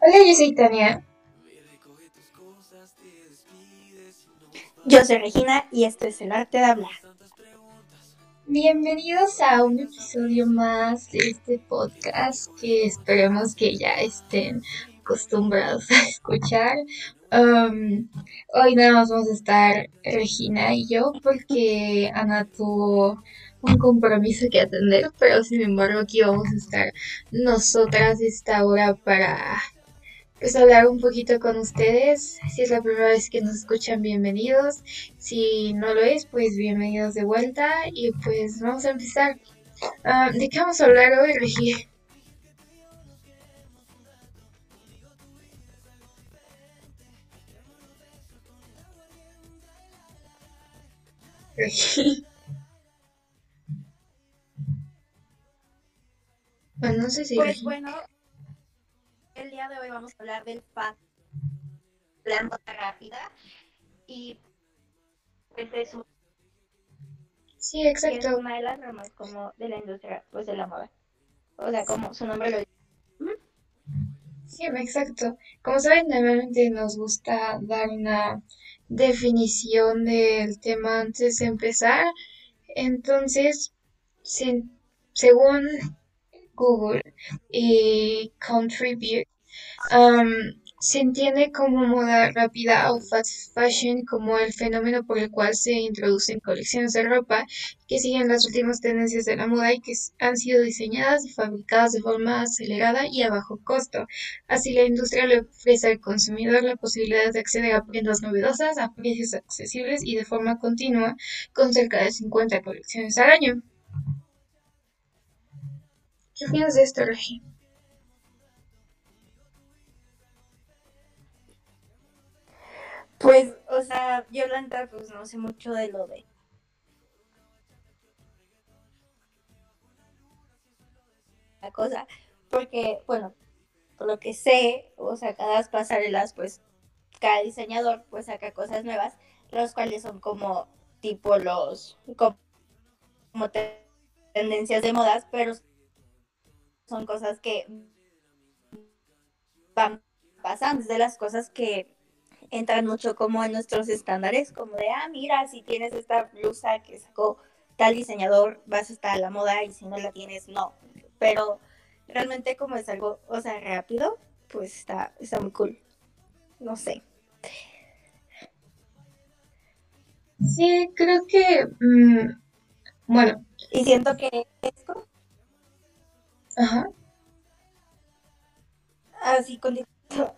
Hola, yo soy Tania. Yo soy Regina y esto es El Arte de Hablar. Bienvenidos a un episodio más de este podcast que esperemos que ya estén acostumbrados a escuchar. Um, hoy nada más vamos a estar Regina y yo porque Ana tuvo un compromiso que atender, pero sin embargo aquí vamos a estar nosotras esta hora para pues hablar un poquito con ustedes. Si es la primera vez que nos escuchan, bienvenidos. Si no lo es, pues bienvenidos de vuelta y pues vamos a empezar. Ah, ¿De qué vamos a hablar hoy, Regi? Regi. Bueno, no sé si Pues bueno, el día de hoy vamos a hablar del FAT, la moda rápida, y pues es, un- Sí, es exacto. una de las ramas como de la industria pues de la moda. O sea, como su nombre lo dice. Sí, exacto. Como saben, normalmente nos gusta dar una definición del tema antes de empezar. Entonces, se- según Google y Contribute, um, se entiende como moda rápida o fast fashion como el fenómeno por el cual se introducen colecciones de ropa que siguen las últimas tendencias de la moda y que han sido diseñadas y fabricadas de forma acelerada y a bajo costo. Así, la industria le ofrece al consumidor la posibilidad de acceder a prendas novedosas a precios accesibles y de forma continua, con cerca de 50 colecciones al año. ¿Qué opinas de esto, Regi? Pues, o sea, yo la neta, pues no sé mucho de lo de la cosa, porque, bueno, por lo que sé, o sea, cada pasarelas, pues, cada diseñador, pues, saca cosas nuevas, los cuales son como, tipo, los, como, como te- tendencias de modas, pero son cosas que van pasando, es de las cosas que entran mucho como en nuestros estándares, como de, ah, mira, si tienes esta blusa que sacó tal diseñador, vas a estar a la moda y si no la tienes, no. Pero realmente como es algo, o sea, rápido, pues está, está muy cool. No sé. Sí, creo que, mm, bueno, Y siento que es como ajá, así con...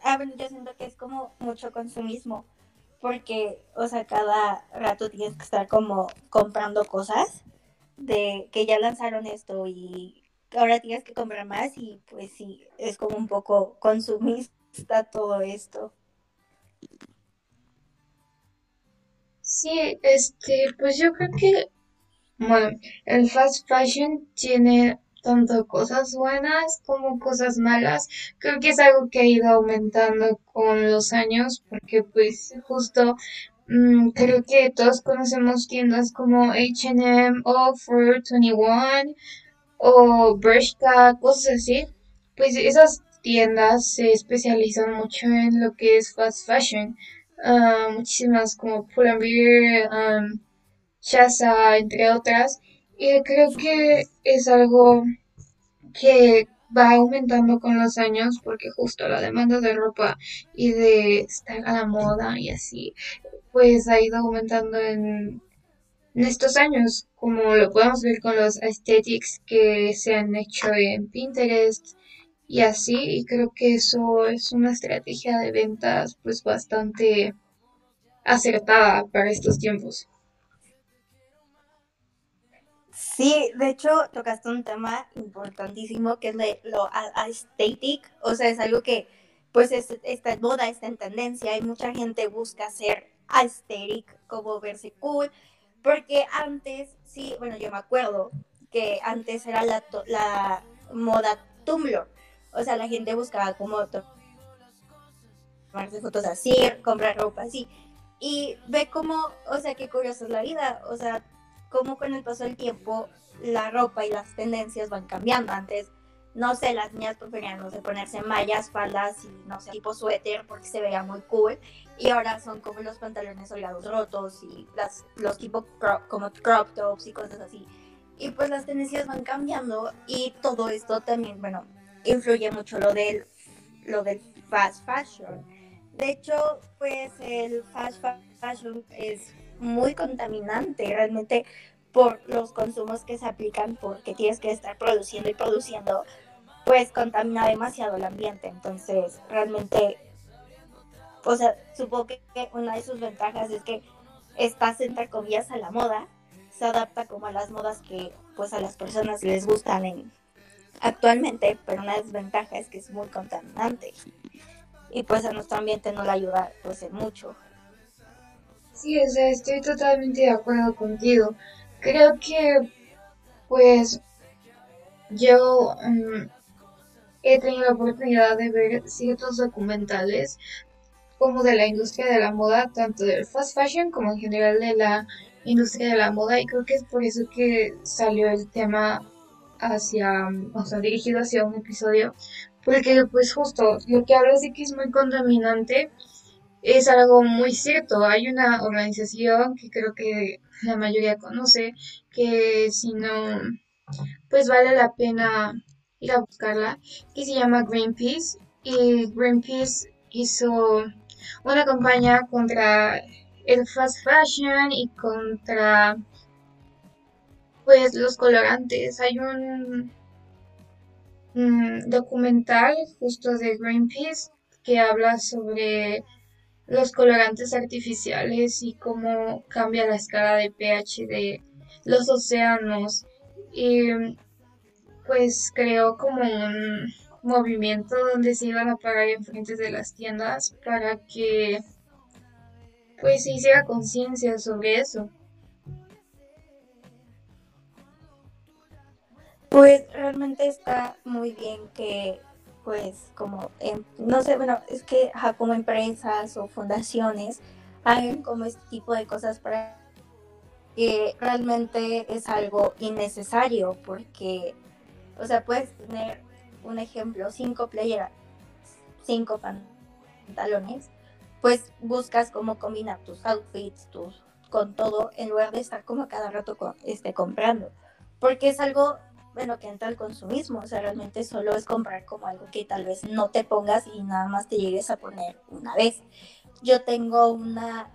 Ah, bueno, yo siento que es como mucho consumismo, porque, o sea, cada rato tienes que estar como comprando cosas de que ya lanzaron esto y ahora tienes que comprar más y pues sí, es como un poco consumista todo esto. sí, este, pues yo creo que, bueno, el fast fashion tiene tanto cosas buenas como cosas malas. Creo que es algo que ha ido aumentando con los años, porque pues justo mm, creo que todos conocemos tiendas como H&M o Forever 21 o Bershka, cosas así. Pues esas tiendas se especializan mucho en lo que es fast fashion. Ah, muchísimas como Pull&Bear, um, entre otras. Y creo que es algo que va aumentando con los años porque justo la demanda de ropa y de estar a la moda y así, pues ha ido aumentando en, en estos años, como lo podemos ver con los aesthetics que se han hecho en Pinterest y así, y creo que eso es una estrategia de ventas pues bastante acertada para estos tiempos. Sí, de hecho tocaste un tema importantísimo que es lo aesthetic, o sea, es algo que pues es- está en moda, está en tendencia y mucha gente busca ser aesthetic, como verse cool, porque antes, sí, bueno, yo me acuerdo que antes era la, la moda Tumblr, o sea, la gente buscaba como to- tomarse fotos así, comprar ropa así, y ve cómo, o sea, qué curiosa es la vida, o sea, cómo con el paso del tiempo la ropa y las tendencias van cambiando. Antes no sé, las niñas preferían, no sé, ponerse mallas, faldas y, no sé, tipo suéter porque se veía muy cool. Y ahora son como los pantalones holgados rotos y las, los tipos como crop tops y cosas así. Y pues las tendencias van cambiando y todo esto también, bueno, influye mucho lo del, lo del fast fashion. De hecho, pues el fast fashion es muy contaminante realmente por los consumos que se aplican porque tienes que estar produciendo y produciendo pues contamina demasiado el ambiente. Entonces, realmente, o sea, supongo que una de sus ventajas es que estás entre comillas a la moda, se adapta como a las modas que pues a las personas les gustan en, actualmente, pero una desventaja es que es muy contaminante y pues a nuestro ambiente no le ayuda pues mucho. Sí, o sea, estoy totalmente de acuerdo contigo. Creo que pues yo mm, he tenido la oportunidad de ver ciertos documentales como de la industria de la moda, tanto del fast fashion como en general de la industria de la moda y creo que es por eso que salió el tema hacia, o sea, dirigido hacia un episodio, porque pues justo lo que hablas de que es muy contaminante es algo muy cierto. Hay una organización que creo que la mayoría conoce, que si no, pues vale la pena ir a buscarla, que se llama Greenpeace. Y Greenpeace hizo una campaña contra el fast fashion y contra pues los colorantes. Hay un, documental justo de Greenpeace que habla sobre los colorantes artificiales y cómo cambia la escala de pH de los océanos. Y pues creó como un movimiento donde se iban a parar enfrente de las tiendas para que pues se hiciera conciencia sobre eso. Pues realmente está muy bien que pues como, no sé, bueno, es que como empresas o fundaciones hagan como este tipo de cosas para que realmente es algo innecesario porque o sea, puedes tener un ejemplo, cinco playeras, cinco pantalones, pues buscas cómo combinar tus outfits, tus con todo, en lugar de estar como cada rato este, comprando. Porque es algo, bueno, que entra al consumismo, o sea, realmente solo es comprar como algo que tal vez no te pongas y nada más te llegues a poner una vez. Yo tengo una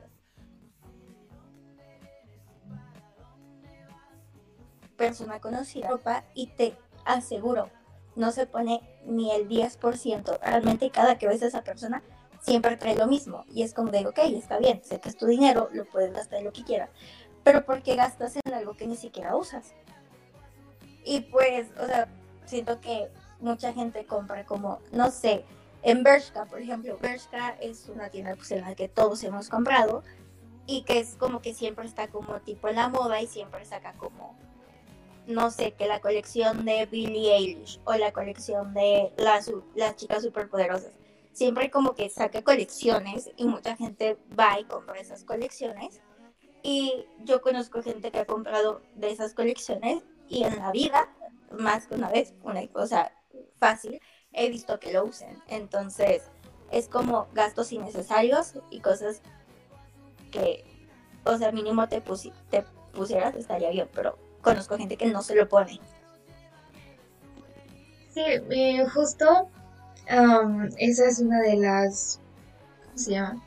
persona conocida ropa y te aseguro, no se pone ni el 10%. Realmente cada que ves a esa persona siempre trae lo mismo. Y es como de, ok, está bien, sé que es tu dinero, lo puedes gastar en lo que quieras. Pero ¿por qué gastas en algo que ni siquiera usas? Y pues, o sea, siento que mucha gente compra como, no sé, en Bershka, por ejemplo. Bershka es una tienda pues, en la que todos hemos comprado y que es como que siempre está como tipo en la moda y siempre saca como no sé, que la colección de Billie Eilish o la colección de las, las chicas superpoderosas. Siempre como que saca colecciones y mucha gente va y compra esas colecciones. Y yo conozco gente que ha comprado de esas colecciones y en la vida, más que una vez, una cosa fácil, he visto que lo usen. Entonces, es como gastos innecesarios y cosas que, o sea, mínimo te, te pusieras, estaría bien, pero conozco gente que no se lo pone. Sí, eh, justo esa es una de las... ¿Cómo se llama?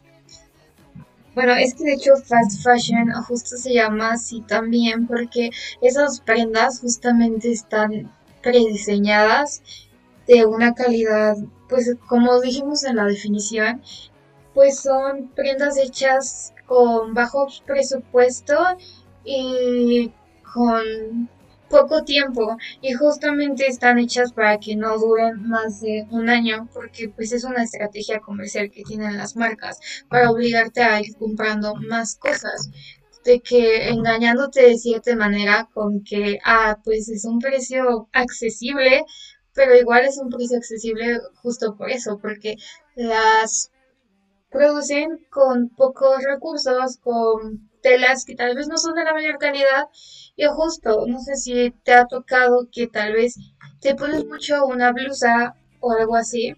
Bueno, es que de hecho fast fashion justo se llama así también porque esas prendas justamente están prediseñadas de una calidad, pues como dijimos en la definición, pues son prendas hechas con bajo presupuesto y con poco tiempo y justamente están hechas para que no duren más de un año porque pues es una estrategia comercial que tienen las marcas para obligarte a ir comprando más cosas. De que engañándote de cierta manera con que ah pues es un precio accesible pero igual es un precio accesible justo por eso porque las producen con pocos recursos con telas que tal vez no son de la mayor calidad y justo, no sé si te ha tocado que tal vez te pones mucho una blusa o algo así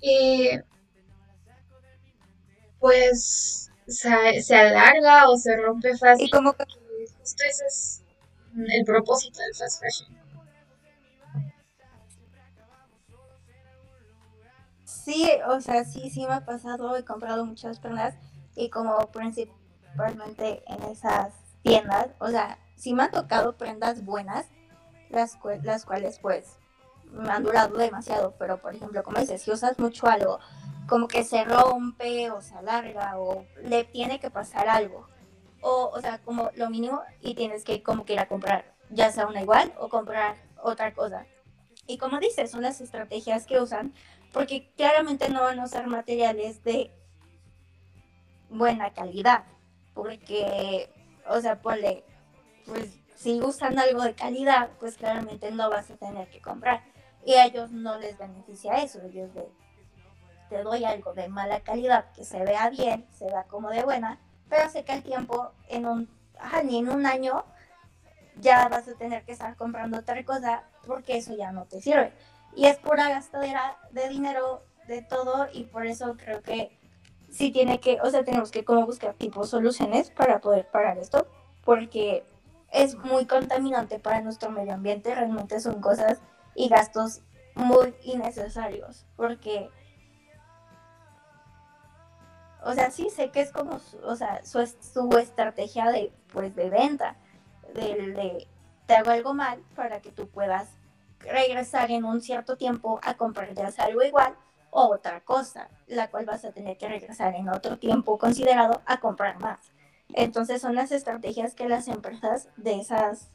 y pues se, se alarga o se rompe fácil. Y como que justo ese es el propósito del fast fashion. Sí, o sea, sí, sí me ha pasado, he comprado muchas prendas y como principalmente en esas tiendas, o sea, sí me han tocado prendas buenas, las, las cuales pues me han durado demasiado, pero por ejemplo, como dices, si usas mucho algo, como que se rompe o se alarga o le tiene que pasar algo, o, o sea, como lo mínimo y tienes que como que ir a comprar, ya sea una igual o comprar otra cosa. Y como dices, son las estrategias que usan, porque claramente no van a usar materiales de buena calidad, porque, o sea, ponle, pues si usan algo de calidad, pues claramente no vas a tener que comprar. Y a ellos no les beneficia eso, ellos de, te doy algo de mala calidad, que se vea bien, se vea como de buena, pero sé que el tiempo, en un, ni en un año, ya vas a tener que estar comprando otra cosa porque eso ya no te sirve. Y es pura gastadera de dinero, de todo, y por eso creo que sí tiene que, o sea, tenemos que como buscar tipo soluciones para poder parar esto, porque es muy contaminante para nuestro medio ambiente, realmente son cosas y gastos muy innecesarios, porque, o sea, sí sé que es como, o sea, su, su estrategia de, pues, de venta, de, de, te hago algo mal para que tú puedas regresar en un cierto tiempo a comprar ya algo igual o otra cosa, la cual vas a tener que regresar en otro tiempo considerado a comprar más. Entonces son las estrategias que las empresas de esas,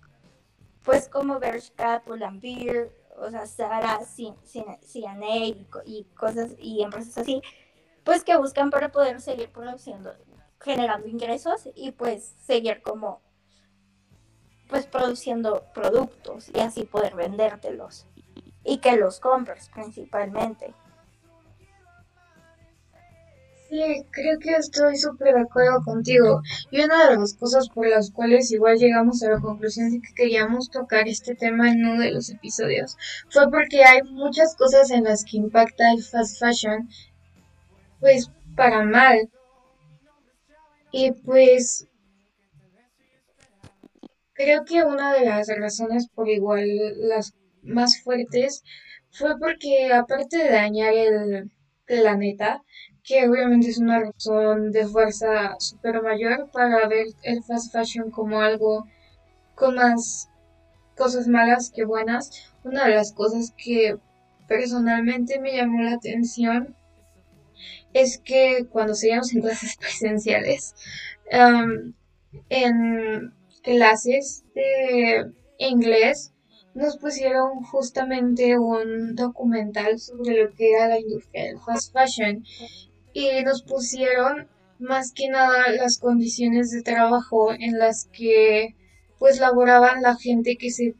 pues como Bershka, Pull&Bear, o sea, Sara, CNA y, y cosas y empresas así, pues que buscan para poder seguir produciendo, generando ingresos y pues seguir como pues produciendo productos y así poder vendértelos y que los compres principalmente. Sí, creo que estoy súper de acuerdo contigo. Y una de las cosas por las cuales igual llegamos a la conclusión de que queríamos tocar este tema en uno de los episodios fue porque hay muchas cosas en las que impacta el fast fashion, pues para mal. Y pues creo que una de las razones por igual las más fuertes fue porque aparte de dañar el planeta, que obviamente es una razón de fuerza super mayor para ver el fast fashion como algo con más cosas malas que buenas. Una de las cosas que personalmente me llamó la atención es que cuando seguíamos en clases presenciales, en clases de inglés, nos pusieron justamente un documental sobre lo que era la industria del fast fashion y nos pusieron más que nada las condiciones de trabajo en las que pues laboraban la gente que se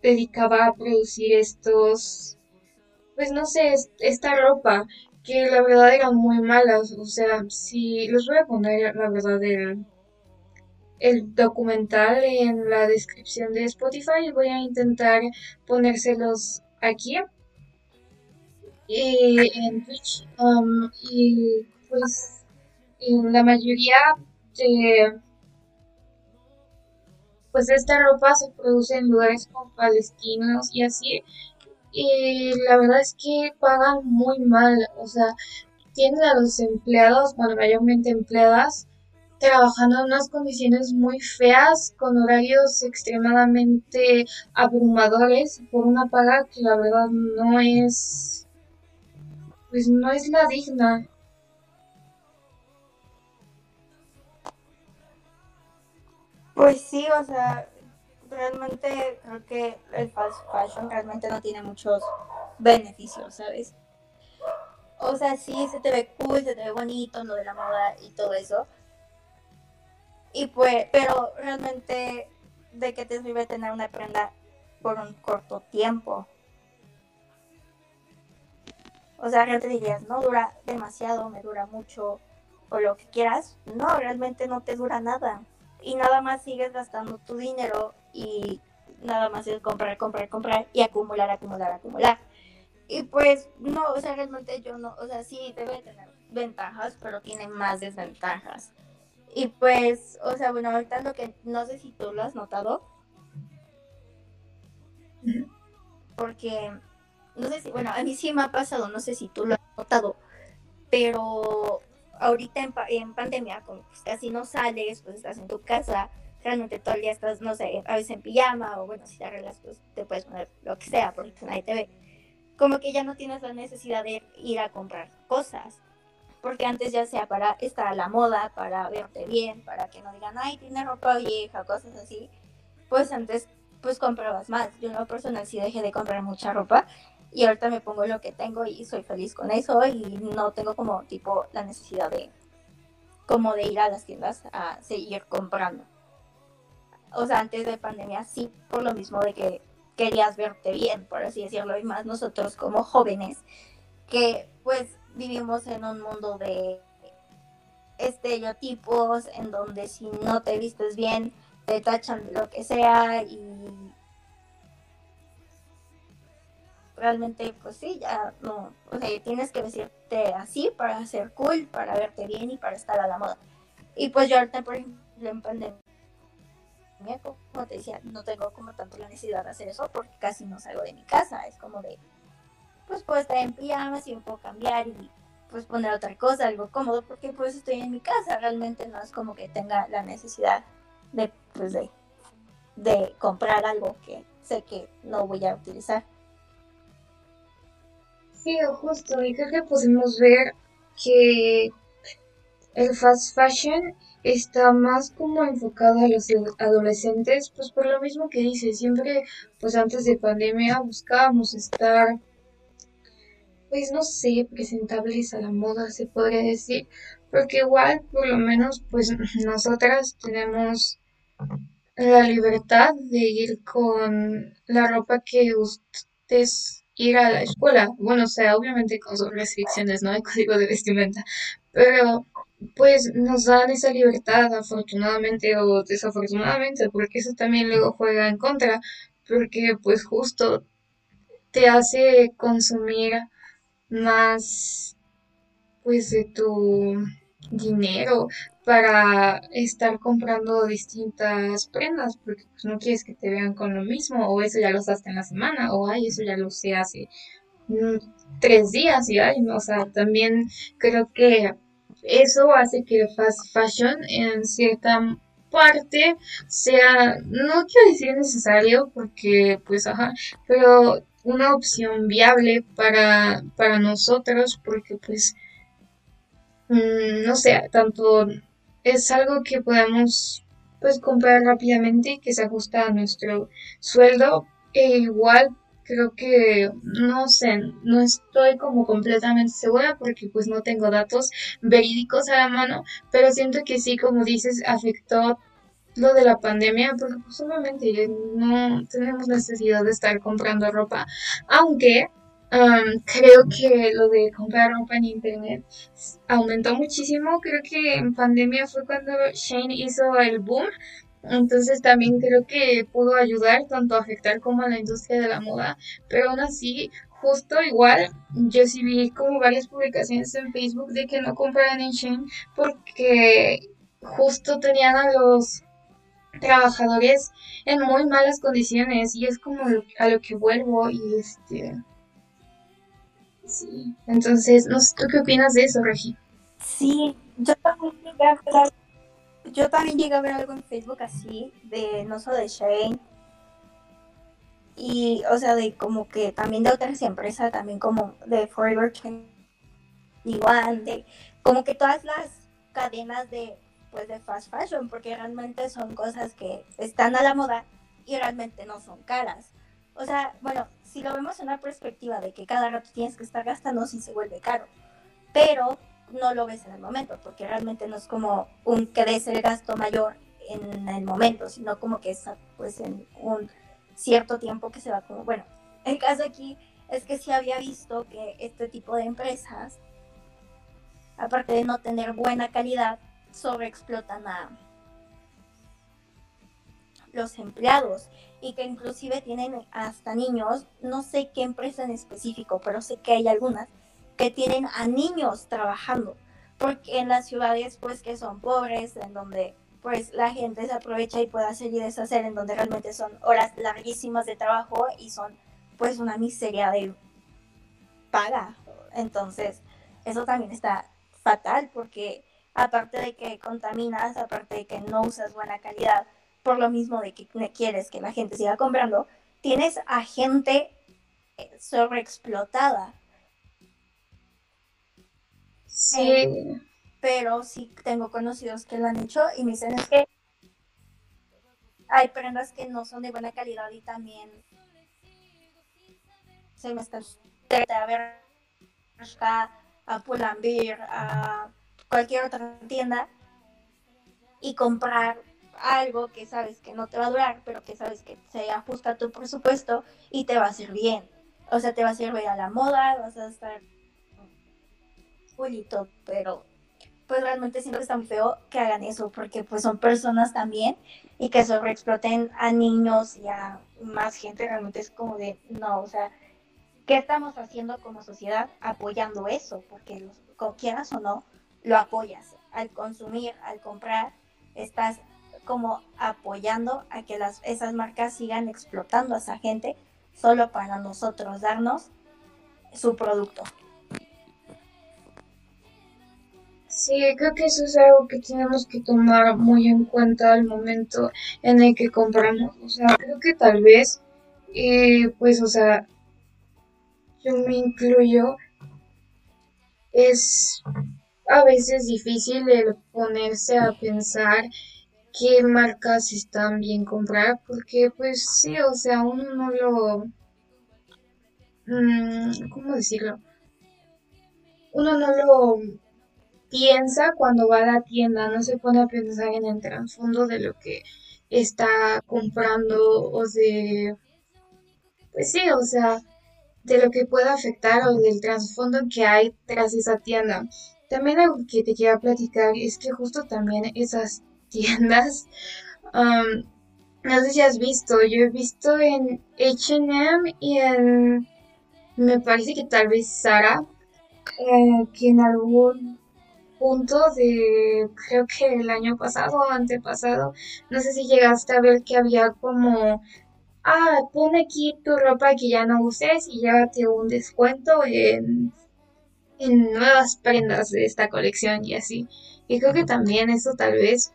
dedicaba a producir estos pues no sé esta ropa que la verdad eran muy malas o sea si los voy a poner la verdad el, el documental en la descripción de Spotify. Voy a intentar ponérselos aquí. Y en Twitch um, y pues en la mayoría de pues esta ropa se produce en lugares como palestinos y así. Y la verdad es que pagan muy mal. O sea tienen a los empleados bueno mayormente empleadas trabajando en unas condiciones muy feas, con horarios extremadamente abrumadores, por una paga que la verdad no es pues no es la digna. Pues sí, o sea, realmente creo que el fast fashion realmente no tiene muchos beneficios, ¿sabes? O sea, sí, se te ve cool, se te ve bonito, lo de la moda y todo eso. Y pues, pero realmente, ¿de qué te sirve tener una prenda por un corto tiempo? O sea, realmente dirías, no dura demasiado, me dura mucho, o lo que quieras. No, realmente no te dura nada. Y nada más sigues gastando tu dinero y nada más es comprar, comprar, comprar y acumular, acumular, acumular. Y pues no, o sea, realmente yo no, o sea, sí debe tener ventajas, pero tiene más desventajas. Y pues, o sea, bueno, ahorita lo que no sé si tú lo has notado. Porque, no sé si, bueno, a mí sí me ha pasado, no sé si tú lo has notado, pero ahorita en, en pandemia, como pues casi no sales, pues estás en tu casa, realmente todo el día estás, no sé, a veces en pijama, o bueno, si te arreglas, pues te puedes poner lo que sea, porque nadie te ve. Como que ya no tienes la necesidad de ir a comprar cosas porque antes ya sea para estar a la moda, para verte bien, para que no digan, ay, tiene ropa vieja, cosas así, pues antes pues comprabas más. Yo en lo personal sí dejé de comprar mucha ropa y ahorita me pongo lo que tengo y soy feliz con eso y no tengo como tipo la necesidad de como de ir a las tiendas a seguir comprando. O sea, antes de pandemia sí, por lo mismo de que querías verte bien, por así decirlo, y más nosotros como jóvenes, que pues vivimos en un mundo de estereotipos en donde si no te vistes bien te tachan lo que sea y realmente pues sí, ya no, o sea, tienes que vestirte así para ser cool, para verte bien y para estar a la moda. Y pues yo ahorita, por ejemplo, en pandemia, como te decía, no tengo como tanto la necesidad de hacer eso porque casi no salgo de mi casa, es como de pues puedo estar en pijamas y puedo cambiar y pues poner otra cosa, algo cómodo, porque pues estoy en mi casa, realmente no es como que tenga la necesidad de, pues de, de comprar algo que sé que no voy a utilizar. Sí, justo, y creo que podemos ver que el fast fashion está más como enfocado a los adolescentes, pues por lo mismo que dice, siempre pues antes de pandemia buscábamos estar pues no sé, presentables a la moda, se podría decir, porque igual, por lo menos, pues nosotras tenemos la libertad de ir con la ropa que ustedes ir a la escuela. Bueno, o sea, obviamente con sus restricciones, ¿no? Hay código de vestimenta, pero pues nos dan esa libertad, afortunadamente o desafortunadamente, porque eso también luego juega en contra, porque pues justo te hace consumir más pues de tu dinero para estar comprando distintas prendas porque pues no quieres que te vean con lo mismo o eso ya lo usaste en la semana o ay eso ya lo usé hace mm, tres días y ay o sea también creo que eso hace que el fast fashion en cierta parte sea no quiero decir necesario porque pues ajá pero una opción viable para, para nosotros porque pues mm, no sé, tanto es algo que podemos pues comprar rápidamente y que se ajusta a nuestro sueldo. E igual creo que no sé, no estoy como completamente segura porque pues no tengo datos verídicos a la mano, pero siento que sí, como dices, afectó lo de la pandemia, porque pues no tenemos necesidad de estar comprando ropa, aunque creo que lo de comprar ropa en internet aumentó muchísimo, creo que en pandemia fue cuando Shane hizo el boom, entonces también creo que pudo ayudar tanto a afectar como a la industria de la moda, pero aún así justo igual, yo sí vi como varias publicaciones en Facebook de que no compraran en Shane porque justo tenían a los trabajadores en muy malas condiciones y es como a lo que vuelvo y este sí. Entonces no sé tú qué opinas de eso Regi sí yo también llegué a ver, yo también llegué a ver algo en Facebook así de no solo de Shane. Y o sea de como que también de otras empresas también como de Forever 21 de como que todas las cadenas de pues de fast fashion, porque realmente son cosas que están a la moda y realmente no son caras. O sea, bueno, si lo vemos en una perspectiva de que cada rato tienes que estar gastando, sí se vuelve caro. Pero no lo ves en el momento, porque realmente no es como un que des el gasto mayor en el momento, sino como que es pues en un cierto tiempo que se va como, bueno, el caso aquí es que sí había visto que este tipo de empresas, aparte de no tener buena calidad, sobreexplotan a los empleados y que inclusive tienen hasta niños, no sé qué empresa en específico, pero sé que hay algunas que tienen a niños trabajando, porque en las ciudades pues que son pobres, en donde pues la gente se aprovecha y puede hacer y deshacer, en donde realmente son horas larguísimas de trabajo y son pues una miseria de paga. Entonces, eso también está fatal porque aparte de que contaminas, aparte de que no usas buena calidad, por lo mismo de que quieres que la gente siga comprando, tienes a gente sobreexplotada. Sí. Eh, pero sí tengo conocidos que lo han hecho y me dicen es que hay prendas que no son de buena calidad y también se me están a ver a Pull&Bear, a cualquier otra tienda y comprar algo que sabes que no te va a durar, pero que sabes que se ajusta a tu presupuesto y te va a hacer bien. O sea, te va a servir a la moda, vas a estar bonito, pero pues realmente siento que está muy feo que hagan eso, porque pues son personas también y que sobreexploten a niños y a más gente, realmente es como de, no, o sea, ¿qué estamos haciendo como sociedad apoyando eso? Porque los, quieras o no, lo apoyas. Al consumir, al comprar, estás como apoyando a que las, esas marcas sigan explotando a esa gente solo para nosotros darnos su producto. Sí, creo que eso es algo que tenemos que tomar muy en cuenta al momento en el que compramos. O sea, creo que tal vez, eh, pues, o sea, yo me incluyo, es a veces difícil el ponerse a pensar qué marcas están bien comprar, porque pues sí, o sea, uno no lo... Mm, ¿Cómo decirlo? Uno no lo piensa cuando va a la tienda, no se pone a pensar en el trasfondo de lo que está comprando o de... Pues sí, o sea, de lo que pueda afectar o del trasfondo que hay tras esa tienda. También algo que te quiero platicar es que justo también esas tiendas, no sé si has visto, yo he visto en HM y en, me parece que tal vez Sara, eh, que en algún punto de, creo que el año pasado o antepasado, no sé si llegaste a ver que había como ah, pon aquí tu ropa que ya no uses y llévate un descuento en, en nuevas prendas de esta colección y así. Y creo que también eso tal vez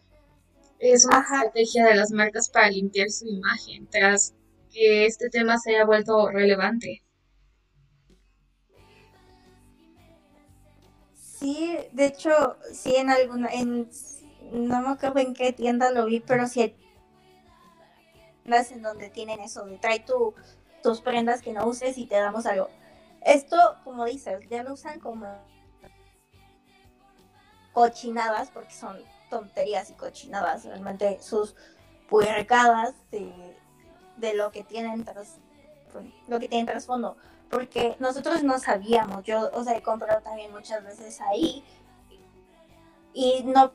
es una estrategia de las marcas para limpiar su imagen tras que este tema se haya vuelto relevante. Sí, de hecho, sí en alguna, en, no me acuerdo en qué tienda lo vi, pero sí en donde tienen eso de trae tu, tus prendas que no uses y te damos algo. Esto, como dices, ya lo usan como cochinadas porque son tonterías y cochinadas, realmente sus puercadas de, de lo que tienen tras, lo que tienen trasfondo. Porque nosotros no sabíamos, yo, o sea, he comprado también muchas veces ahí y no,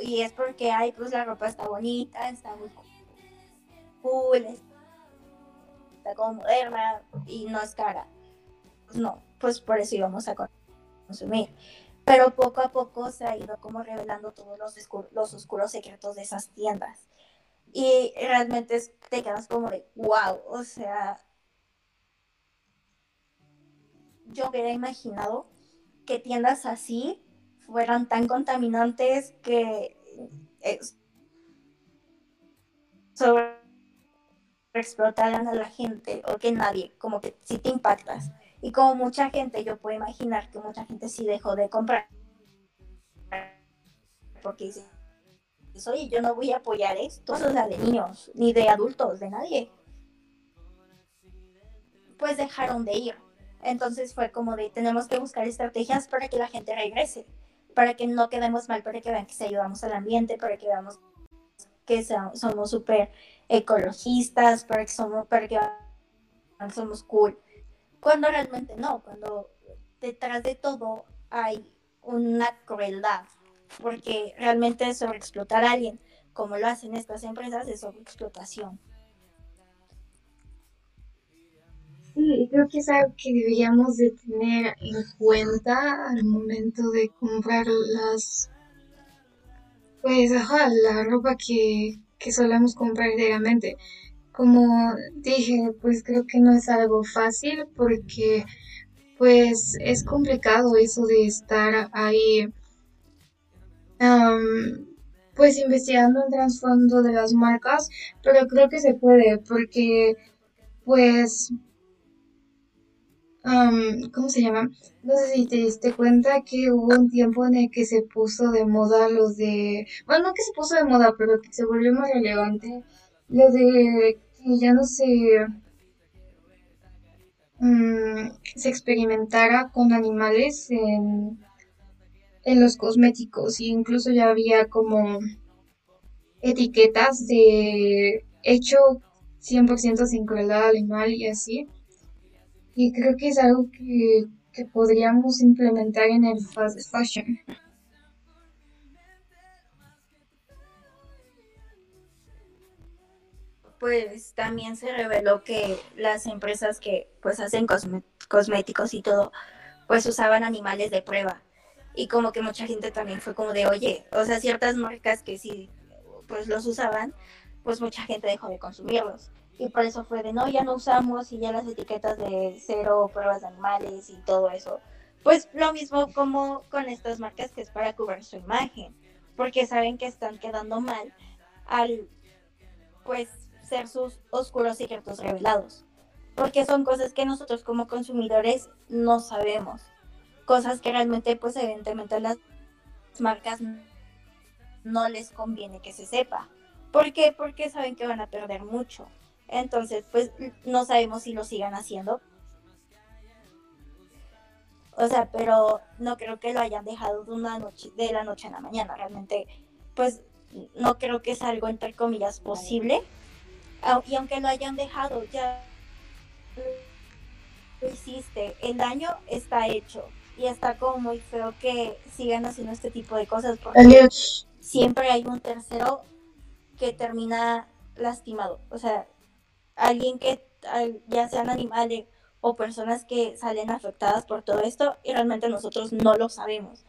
y es porque, ay, pues la ropa está bonita, está muy cool, está como moderna y no es cara. No, pues por eso íbamos a consumir pero poco a poco se ha ido como revelando todos los, los oscuros secretos de esas tiendas. Y realmente te quedas como de, wow, o sea, yo hubiera imaginado que tiendas así fueran tan contaminantes que eh, sobre explotaran a la gente o que nadie, como que si te impactas. Y como mucha gente, yo puedo imaginar que mucha gente sí dejó de comprar. Porque dice, oye, yo no voy a apoyar esto, o sea, de niños, ni de adultos, de nadie. Pues dejaron de ir. Entonces fue como de, tenemos que buscar estrategias para que la gente regrese, para que no quedemos mal, para que vean que se ayudamos al ambiente, para que veamos que somos súper ecologistas, para que somos, para que somos cool cuando realmente no, cuando detrás de todo hay una crueldad, porque realmente es sobreexplotar a alguien. como lo hacen estas empresas de explotación. Sí, creo que es algo que deberíamos de tener en cuenta al momento de comprar las, pues, ajá, la ropa que, que solemos comprar diariamente. Como dije, pues creo que no es algo fácil porque pues es complicado eso de estar ahí pues investigando el trasfondo de las marcas, pero creo que se puede porque pues ¿cómo se llama? No sé si te diste cuenta que hubo un tiempo en el que se puso de moda los de, bueno, no que se puso de moda, pero que se volvió más relevante, lo de ya no se, mm, se experimentara con animales en, en los cosméticos, e incluso ya había como etiquetas de hecho 100% sin crueldad animal y así. Y creo que es algo que, que podríamos implementar en el fast fashion. Pues también se reveló que las empresas que pues hacen cosméticos y todo, pues usaban animales de prueba. Y como que mucha gente también fue como de, oye, o sea, ciertas marcas que sí, pues los usaban, pues mucha gente dejó de consumirlos y por eso fue de no, ya no usamos y ya las etiquetas de cero pruebas de animales y todo eso. Pues lo mismo como con estas marcas que es para cubrir su imagen, porque saben que están quedando mal al pues ser sus oscuros secretos revelados, porque son cosas que nosotros como consumidores no sabemos, cosas que realmente pues evidentemente a las marcas no les conviene que se sepa. ¿Por qué? Porque saben que van a perder mucho. Entonces, pues no sabemos si lo sigan haciendo. O sea, pero no creo que lo hayan dejado de una noche, de la noche a la mañana. Realmente, pues no creo que es algo entre comillas posible. Y aunque lo hayan dejado, ya lo hiciste. El daño está hecho. Y está como muy feo que sigan haciendo este tipo de cosas. Porque siempre hay un tercero que termina lastimado. O sea, alguien que ya sean animales o personas que salen afectadas por todo esto y realmente nosotros no lo sabemos.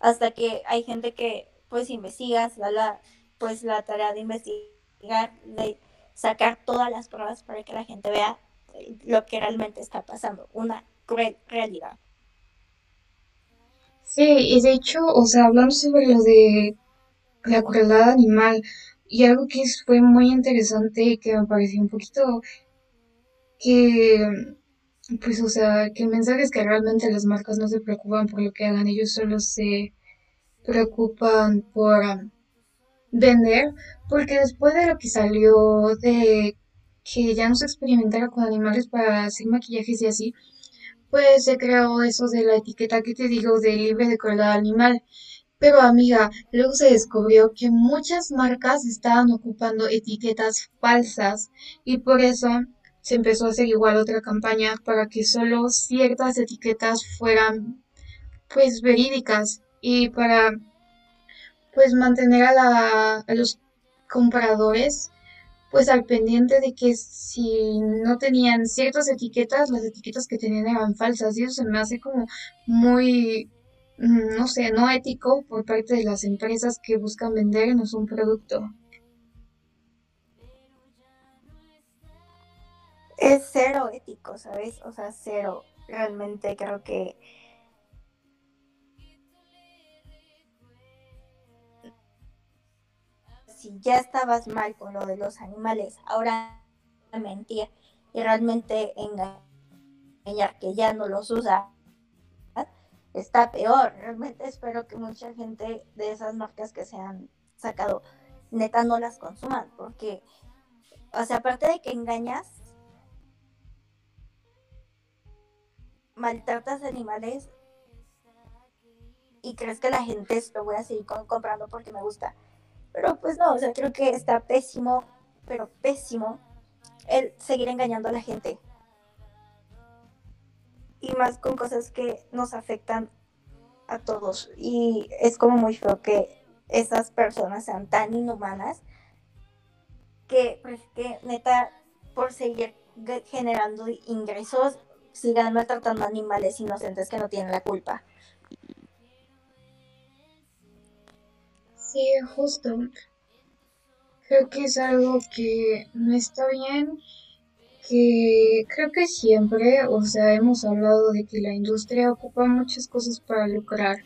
Hasta que hay gente que pues investiga, se da la, pues la tarea de investigar, de sacar todas las pruebas para que la gente vea lo que realmente está pasando, una cruel realidad. Sí, y de hecho, o sea, hablando sobre lo de la crueldad animal, y algo que fue muy interesante que me pareció un poquito que, pues, o sea, que el mensaje es que realmente las marcas no se preocupan por lo que hagan, ellos solo se preocupan por vender, porque después de lo que salió de que ya no se experimentara con animales para hacer maquillajes y así, pues se creó eso de la etiqueta que te digo de libre de crueldad animal. Pero amiga, luego se descubrió que muchas marcas estaban ocupando etiquetas falsas y por eso se empezó a hacer igual otra campaña para que solo ciertas etiquetas fueran pues verídicas y para pues mantener a, a los compradores pues al pendiente de que si no tenían ciertas etiquetas, las etiquetas que tenían eran falsas y eso se me hace como muy Mm, no sé, no ético por parte de las empresas que buscan vendernos un producto. Es cero ético, ¿sabes? O sea, cero. Realmente creo que si ya estabas mal con lo de los animales, ahora mentía y realmente engañar que ya no los usa está peor. Realmente espero que mucha gente de esas marcas que se han sacado, neta, no las consuman, porque, o sea, aparte de que engañas, maltratas animales y crees que la gente lo voy a seguir comprando porque me gusta. Pero pues no, o sea, creo que está pésimo, pero pésimo el seguir engañando a la gente y más con cosas que nos afectan a todos. Y es como muy feo que esas personas sean tan inhumanas que, pues, que neta, por seguir generando ingresos, sigan maltratando animales inocentes que no tienen la culpa. Sí, justo. Creo que es algo que no está bien, que creo que siempre, o sea, hemos hablado de que la industria ocupa muchas cosas para lucrar.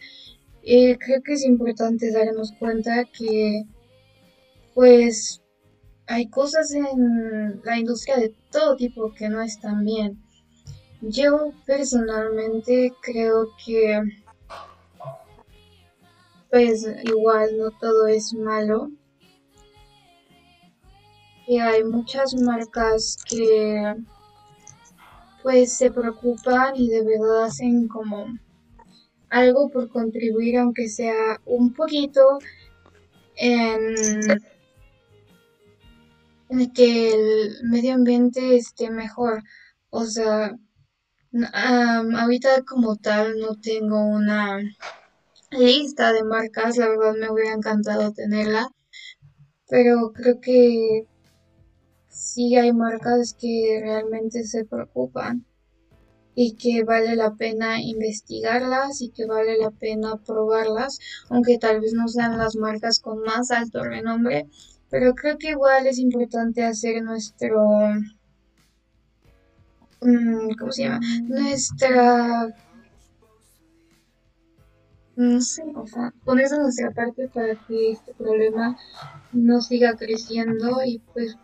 Y creo que es importante darnos cuenta que, pues, hay cosas en la industria de todo tipo que no están bien. Yo personalmente creo que pues igual no todo es malo. Y hay muchas marcas que pues se preocupan y de verdad hacen como algo por contribuir aunque sea un poquito en, que el medio ambiente esté mejor. O sea, ahorita como tal no tengo una lista de marcas, la verdad me hubiera encantado tenerla, pero creo que sí hay marcas que realmente se preocupan y que vale la pena investigarlas y que vale la pena probarlas, aunque tal vez no sean las marcas con más alto renombre, pero creo que igual es importante hacer nuestro, mm, ¿cómo se llama? Nuestra no sé, o sea, ponerse nuestra parte para que este problema no siga creciendo y pues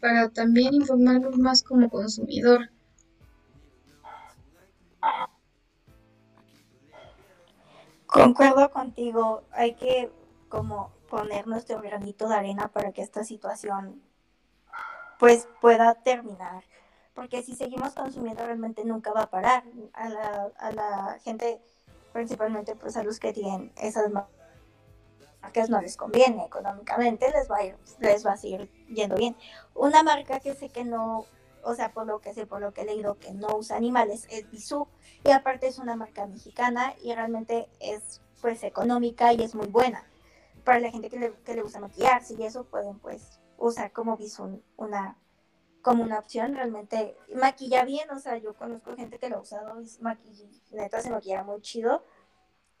para también informarnos más como consumidor. Concuerdo contigo, hay que como poner nuestro granito de arena para que esta situación pues pueda terminar. Porque si seguimos consumiendo realmente nunca va a parar. A la, a la gente principalmente pues a los que tienen esas marcas no les conviene económicamente, les va a ir, les va a seguir yendo bien. Una marca que sé que no, o sea, por lo que sé, por lo que he leído, que no usa animales es Bisú, y aparte es una marca mexicana y realmente es pues económica y es muy buena. Para la gente que le, que le gusta maquillarse y eso pueden pues usar como Bisú una como una opción, realmente maquilla bien, o sea, yo conozco gente que lo ha usado y neta se maquilla muy chido.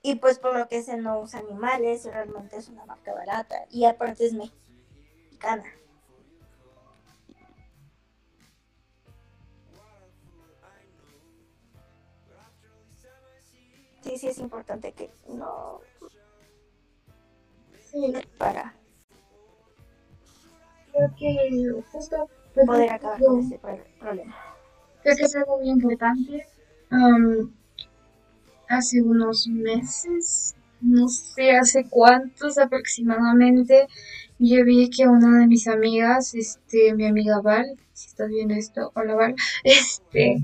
Y pues por lo que se no usa animales, realmente es una marca barata y aparte es mexicana. Sí, sí es importante que no sí. para creo que justo poder acabar con ese problema. Creo que es algo muy importante. hace unos meses, no sé hace cuántos aproximadamente, yo vi que una de mis amigas, este, mi amiga Val, si estás viendo esto, hola Val, este,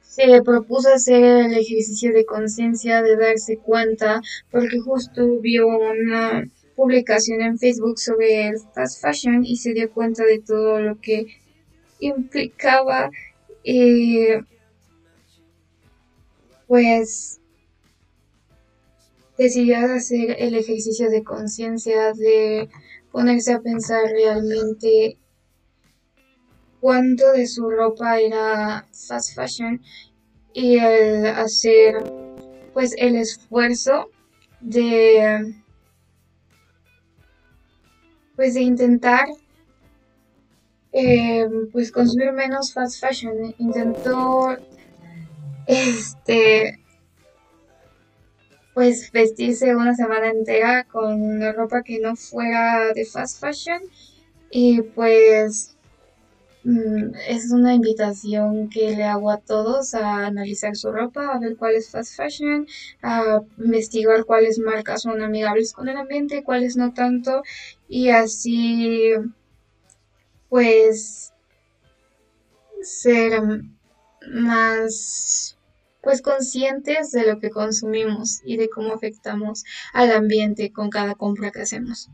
se propuso hacer el ejercicio de conciencia, de darse cuenta, porque justo vio una publicación en Facebook sobre el fast fashion y se dio cuenta de todo lo que implicaba eh, pues decidió hacer el ejercicio de conciencia de ponerse a pensar realmente cuánto de su ropa era fast fashion y el hacer pues el esfuerzo de pues de intentar eh, pues consumir menos fast fashion. Intentó este pues vestirse una semana entera con una ropa que no fuera de fast fashion y pues es una invitación que le hago a todos a analizar su ropa, a ver cuál es fast fashion, a investigar cuáles marcas son amigables con el ambiente, cuáles no tanto y así pues ser más pues conscientes de lo que consumimos y de cómo afectamos al ambiente con cada compra que hacemos.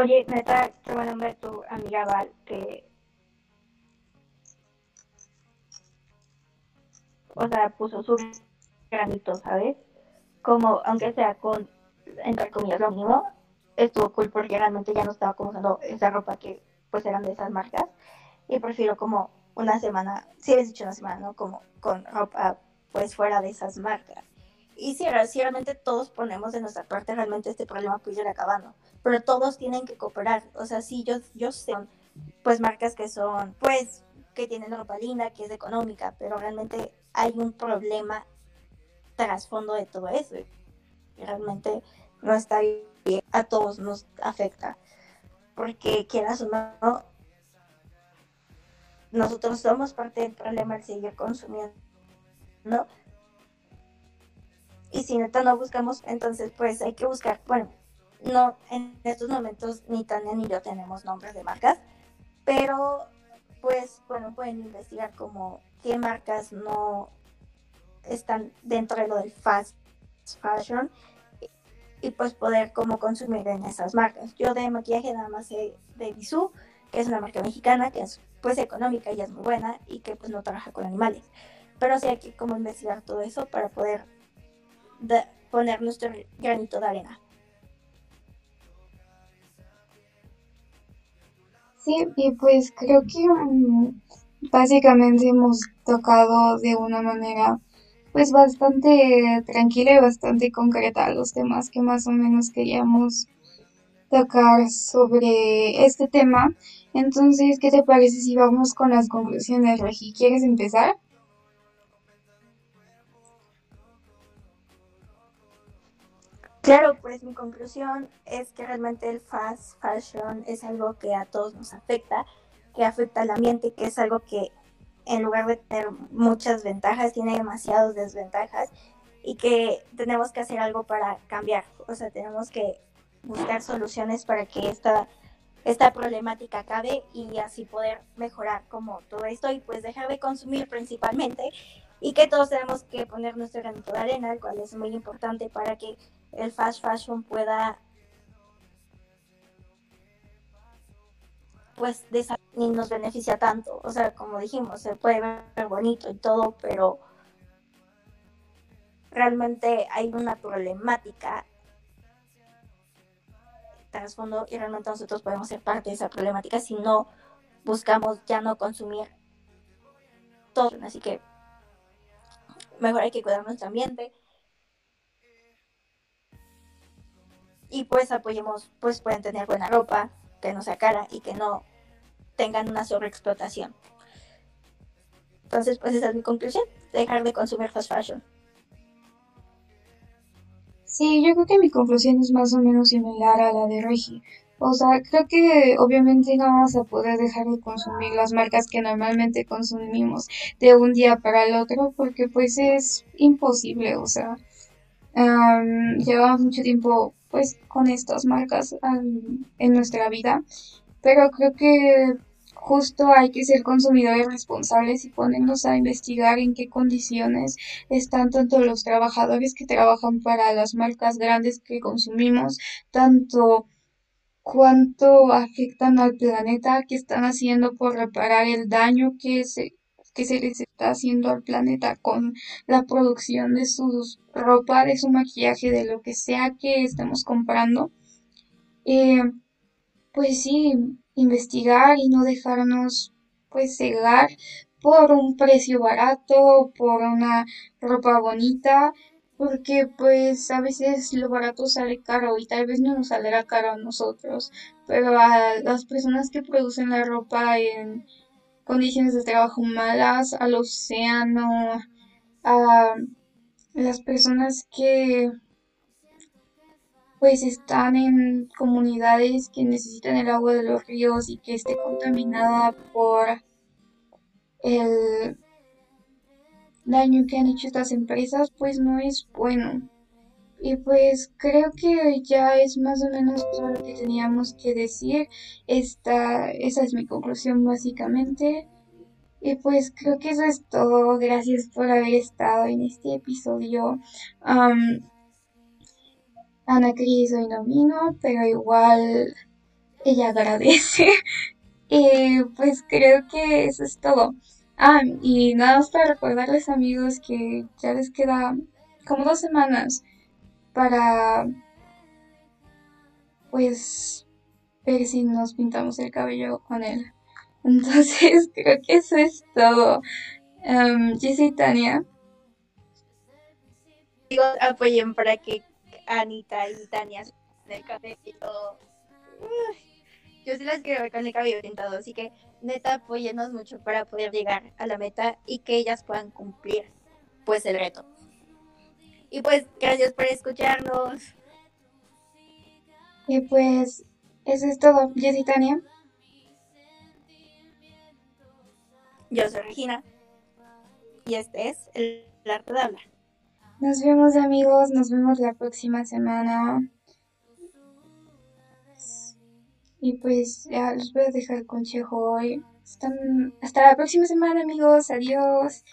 Oye, neta, qué buen tu amiga Val. Que... O sea, puso su granito, ¿sabes? Como, aunque sea con, entre comillas, lo mismo, estuvo cool porque realmente ya no estaba como usando esa ropa que pues eran de esas marcas. Y prefiero como una semana, si sí habéis dicho una semana, ¿no? Como con ropa pues fuera de esas marcas. Y si, realmente todos ponemos de nuestra parte, realmente este problema puede ir acabando. Pero todos tienen que cooperar. O sea, sí, yo, yo sé, pues marcas que son, pues, que tienen ropa linda, que es económica, pero realmente hay un problema trasfondo de todo eso. Y realmente no está bien, a todos nos afecta. Porque quieras o no, nosotros somos parte del problema al seguir consumiendo, ¿no? Y si neta no buscamos, entonces pues hay que buscar, bueno, no, en estos momentos ni Tania ni yo tenemos nombres de marcas, pero pues bueno, pueden investigar como qué marcas no están dentro de lo del fast fashion y, pues poder como consumir en esas marcas. Yo de maquillaje nada más sé de Bisú, que es una marca mexicana que es pues económica y es muy buena y que pues no trabaja con animales. Pero sí hay que como investigar todo eso para poder poner nuestro granito de arena. Sí, y pues creo que mm, básicamente hemos tocado de una manera pues bastante tranquila y bastante concreta los temas que más o menos queríamos tocar sobre este tema. Entonces, ¿qué te parece si vamos con las conclusiones, Regi? ¿Quieres empezar? Claro, pues mi conclusión es que realmente el fast fashion es algo que a todos nos afecta, que afecta al ambiente, que es algo que en lugar de tener muchas ventajas, tiene demasiadas desventajas y que tenemos que hacer algo para cambiar. O sea, tenemos que buscar soluciones para que esta, esta problemática acabe y así poder mejorar como todo esto y pues dejar de consumir principalmente y que todos tenemos que poner nuestro granito de arena, el cual es muy importante para que el fast fashion pueda pues ni nos beneficia tanto. O sea, como dijimos, se puede ver bonito y todo, pero realmente hay una problemática trasfondo y realmente nosotros podemos ser parte de esa problemática si no buscamos ya no consumir todo. Así que mejor hay que cuidar nuestro ambiente y pues apoyemos, pues pueden tener buena ropa, que no sea cara y que no tengan una sobreexplotación. Entonces, pues esa es mi conclusión, dejar de consumir fast fashion. Sí, yo creo que mi conclusión es más o menos similar a la de Regi. O sea, creo que obviamente no vamos a poder dejar de consumir las marcas que normalmente consumimos de un día para el otro porque pues es imposible, o sea, llevamos mucho tiempo pues con estas marcas en nuestra vida, pero creo que justo hay que ser consumidores responsables y ponernos a investigar en qué condiciones están tanto los trabajadores que trabajan para las marcas grandes que consumimos, tanto cuánto afectan al planeta, qué están haciendo por reparar el daño que se, que se les está haciendo al planeta con la producción de su ropa, de su maquillaje, de lo que sea que estemos comprando. Eh, pues sí, investigar y no dejarnos pues cegar por un precio barato, por una ropa bonita, porque pues a veces lo barato sale caro y tal vez no nos saldrá caro a nosotros, pero a las personas que producen la ropa en condiciones de trabajo malas, al océano, a las personas que pues están en comunidades que necesitan el agua de los ríos y que esté contaminada por el daño que han hecho estas empresas, pues no es bueno. Y pues creo que ya es más o menos todo lo que teníamos que decir. Esta, esa es mi conclusión básicamente. Y pues creo que eso es todo. Gracias por haber estado en este episodio. Ana Cris hoy no vino, pero igual ella agradece. y pues creo que eso es todo. Ah, y nada más para recordarles amigos que ya les queda como dos semanas para pues ver si nos pintamos el cabello con él. Entonces creo que eso es todo. Um, y Tania. Digo, apoyen para que Anita y Tania el cabello. yo sí las quiero ver con el cabello pintado, así que neta apóyenos mucho para poder llegar a la meta y que ellas puedan cumplir pues el reto. Y pues gracias por escucharnos. Y pues eso es todo. Yo soy Tania. Yo soy Regina. Y este es el arte de hablar. Nos vemos amigos, nos vemos la próxima semana. Y pues ya les voy a dejar el consejo hoy. hasta la próxima semana amigos, adiós.